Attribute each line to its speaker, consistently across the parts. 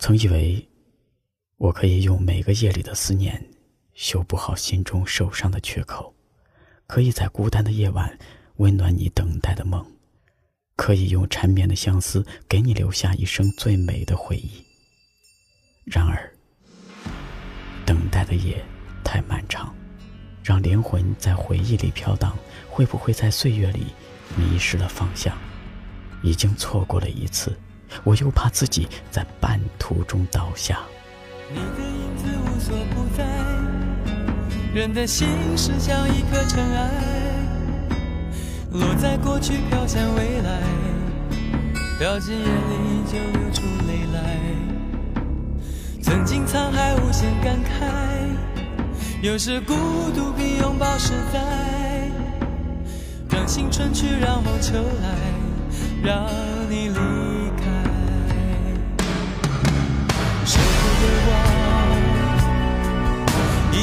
Speaker 1: 曾以为，我可以用每个夜里的思念，修补好心中受伤的缺口，可以在孤单的夜晚温暖你等待的梦，可以用缠绵的相思给你留下一生最美的回忆。然而，等待的夜太漫长，让灵魂在回忆里飘荡，会不会在岁月里迷失了方向？已经错过了一次。我又怕自己在半途中倒下。
Speaker 2: 你的影子无所不在，人的心事像一颗尘埃，落在过去飘向未来，掉进眼里就流出泪来。曾经沧海无限感慨，有时孤独比拥抱实在。让青春去，让梦秋来，让你离。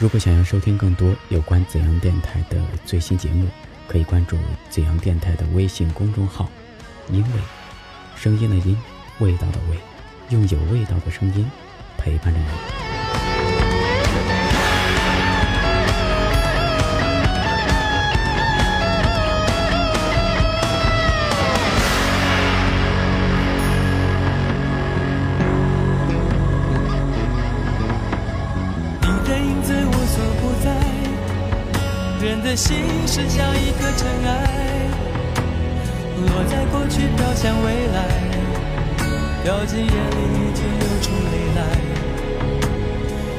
Speaker 1: 如果想要收听更多有关紫阳电台的最新节目，可以关注紫阳电台的微信公众号“因为”，声音的音，味道的味，用有味道的声音陪伴着你。
Speaker 2: 人的心是像一颗尘埃，落在过去飘向未来，掉进眼里就流出泪来。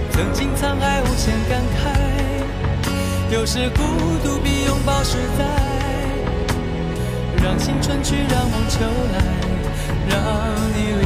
Speaker 2: 曾经沧海无限感慨，有时孤独比拥抱实在。让青春去，让梦秋来，让你离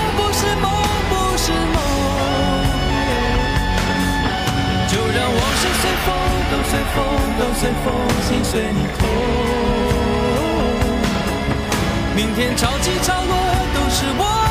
Speaker 2: 随风，心随你痛。明天潮起潮落，都是我。